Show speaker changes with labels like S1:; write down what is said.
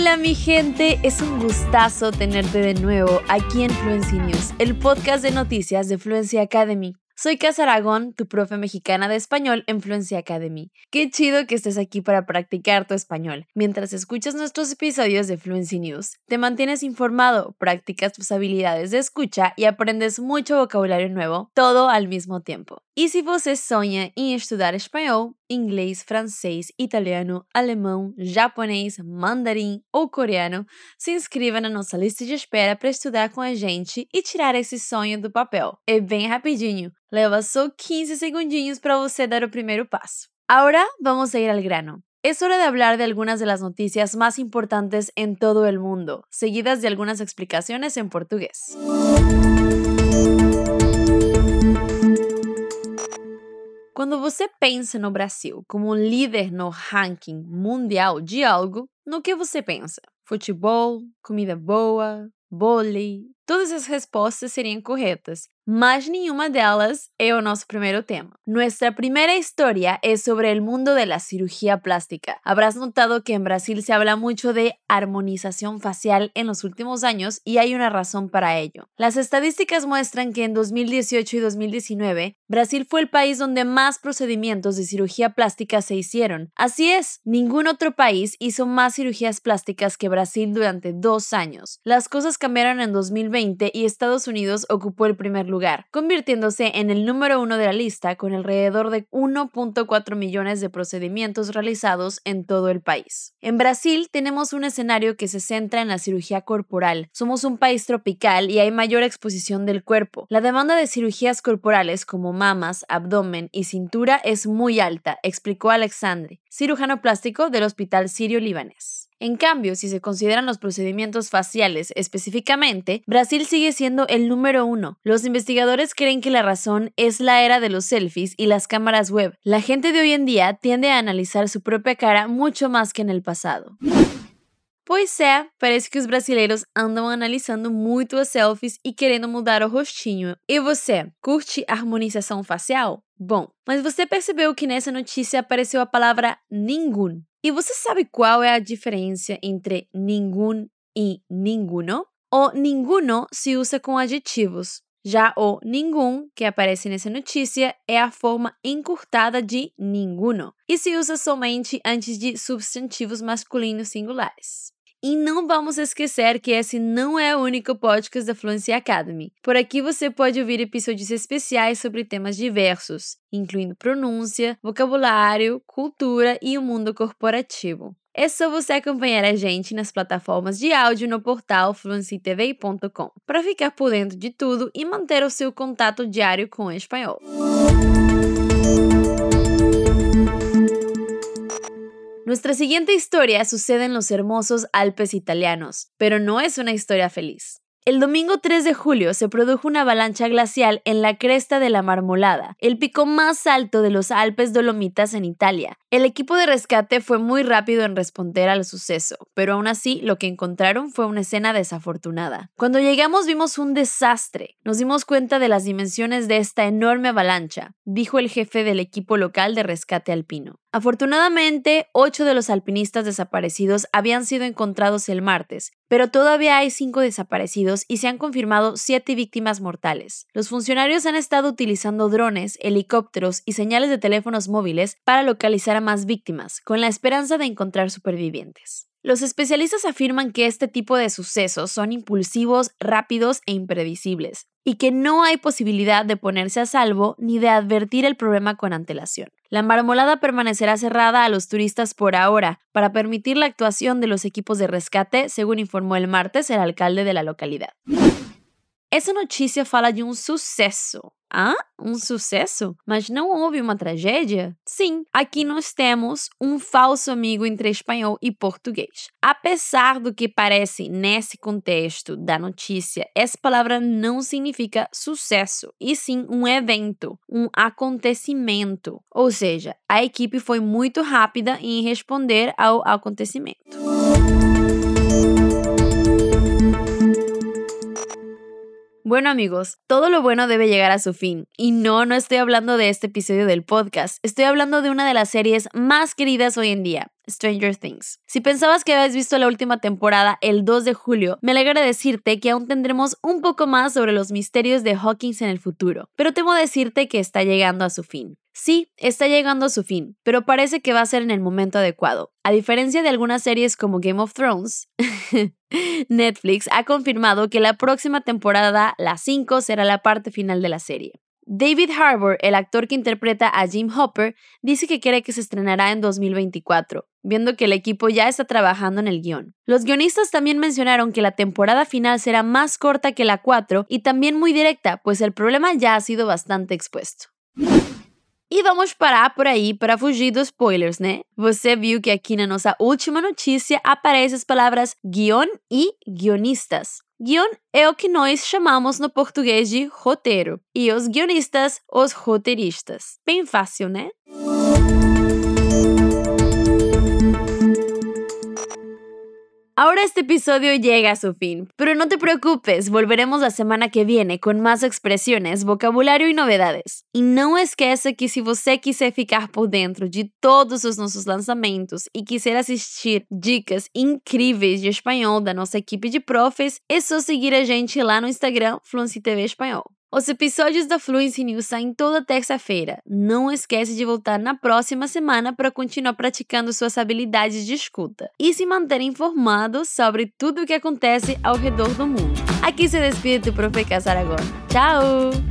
S1: Hola mi gente, es un gustazo tenerte de nuevo aquí en Fluency News, el podcast de noticias de Fluency Academy. Soy Casa Aragón, tu profe mexicana de español en Fluency Academy. Qué chido que estés aquí para practicar tu español. Mientras escuchas nuestros episodios de Fluency News, te mantienes informado, practicas tus habilidades de escucha y aprendes mucho vocabulario nuevo, todo al mismo tiempo. E se você sonha em estudar espanhol, inglês, francês, italiano, alemão, japonês, mandarim ou coreano, se inscreva na nossa lista de espera para estudar com a gente e tirar esse sonho do papel. É bem rapidinho, leva só 15 segundinhos para você dar o primeiro passo. Ahora vamos ir al grano. Es hora de hablar de algunas de las noticias más importantes en todo el mundo, seguidas de algunas explicaciones en portugués. Quando você pensa no Brasil como líder no ranking mundial de algo, no que você pensa? Futebol, comida boa, vôlei? Todas as respostas seriam corretas, mas nenhuma delas es nuestro primer tema. Nuestra primera historia es sobre el mundo de la cirugía plástica. Habrás notado que en Brasil se habla mucho de armonización facial en los últimos años y hay una razón para ello. Las estadísticas muestran que en 2018 y 2019 Brasil fue el país donde más procedimientos de cirugía plástica se hicieron. Así es, ningún otro país hizo más cirugías plásticas que Brasil durante dos años. Las cosas cambiaron en 2020 y Estados Unidos ocupó el primer lugar convirtiéndose en el número uno de la lista con alrededor de 1.4 millones de procedimientos realizados en todo el país. En Brasil tenemos un escenario que se centra en la cirugía corporal. Somos un país tropical y hay mayor exposición del cuerpo. La demanda de cirugías corporales como mamas, abdomen y cintura es muy alta, explicó Alexandre, cirujano plástico del Hospital Sirio Libanés. En cambio, si se consideran los procedimientos faciales específicamente, Brasil sigue siendo el número uno. Los investigadores creen que la razón es la era de los selfies y las cámaras web. La gente de hoy en día tiende a analizar su propia cara mucho más que en el pasado. Pois é, parece que os brasileiros andam analisando muito as selfies e querendo mudar o rostinho. E você, curte harmonização facial? Bom, mas você percebeu que nessa notícia apareceu a palavra ninguém. E você sabe qual é a diferença entre nenhum e ninguno? O ninguno se usa com adjetivos. Já o nenhum, que aparece nessa notícia, é a forma encurtada de ninguno e se usa somente antes de substantivos masculinos singulares. E não vamos esquecer que esse não é o único podcast da Fluency Academy. Por aqui você pode ouvir episódios especiais sobre temas diversos, incluindo pronúncia, vocabulário, cultura e o mundo corporativo. É só você acompanhar a gente nas plataformas de áudio no portal fluencytv.com para ficar por dentro de tudo e manter o seu contato diário com o espanhol. Nuestra siguiente historia sucede en los hermosos Alpes italianos, pero no es una historia feliz. El domingo 3 de julio se produjo una avalancha glacial en la cresta de la Marmolada, el pico más alto de los Alpes Dolomitas en Italia. El equipo de rescate fue muy rápido en responder al suceso, pero aún así lo que encontraron fue una escena desafortunada. Cuando llegamos vimos un desastre. Nos dimos cuenta de las dimensiones de esta enorme avalancha, dijo el jefe del equipo local de rescate alpino. Afortunadamente, ocho de los alpinistas desaparecidos habían sido encontrados el martes, pero todavía hay cinco desaparecidos y se han confirmado siete víctimas mortales. Los funcionarios han estado utilizando drones, helicópteros y señales de teléfonos móviles para localizar a más víctimas, con la esperanza de encontrar supervivientes. Los especialistas afirman que este tipo de sucesos son impulsivos, rápidos e imprevisibles, y que no hay posibilidad de ponerse a salvo ni de advertir el problema con antelación. La marmolada permanecerá cerrada a los turistas por ahora para permitir la actuación de los equipos de rescate, según informó el martes el alcalde de la localidad. Essa notícia fala de um sucesso. Ah, um sucesso? Mas não houve uma tragédia? Sim, aqui nós temos um falso amigo entre espanhol e português. Apesar do que parece nesse contexto da notícia, essa palavra não significa sucesso, e sim um evento, um acontecimento. Ou seja, a equipe foi muito rápida em responder ao acontecimento. Bueno amigos, todo lo bueno debe llegar a su fin. Y no, no estoy hablando de este episodio del podcast, estoy hablando de una de las series más queridas hoy en día. Stranger Things. Si pensabas que habías visto la última temporada el 2 de julio, me alegra decirte que aún tendremos un poco más sobre los misterios de Hawkins en el futuro, pero temo decirte que está llegando a su fin. Sí, está llegando a su fin, pero parece que va a ser en el momento adecuado. A diferencia de algunas series como Game of Thrones, Netflix ha confirmado que la próxima temporada, la 5, será la parte final de la serie. David Harbour, el actor que interpreta a Jim Hopper, dice que quiere que se estrenará en 2024, viendo que el equipo ya está trabajando en el guion. Los guionistas también mencionaron que la temporada final será más corta que la 4 y también muy directa, pues el problema ya ha sido bastante expuesto. E vamos parar por aí para fugir dos spoilers, né? Você viu que aqui na nossa última notícia aparecem as palavras guion e guionistas. Guion é o que nós chamamos no português de roteiro, e os guionistas, os roteiristas. Bem fácil, né? Ahora este episodio llega a su fin, pero no te preocupes, volveremos la semana que viene con más expresiones, vocabulario y novedades. E não esqueça que se você quiser ficar por dentro de todos os nossos lançamentos e quiser assistir dicas incríveis de espanhol da nossa equipe de profs, é só seguir a gente lá no Instagram Fluency TV Espanhol. Os episódios da Fluency News saem toda terça-feira. Não esquece de voltar na próxima semana para continuar praticando suas habilidades de escuta e se manter informado sobre tudo o que acontece ao redor do mundo. Aqui se despide do Profe Casar agora. Tchau!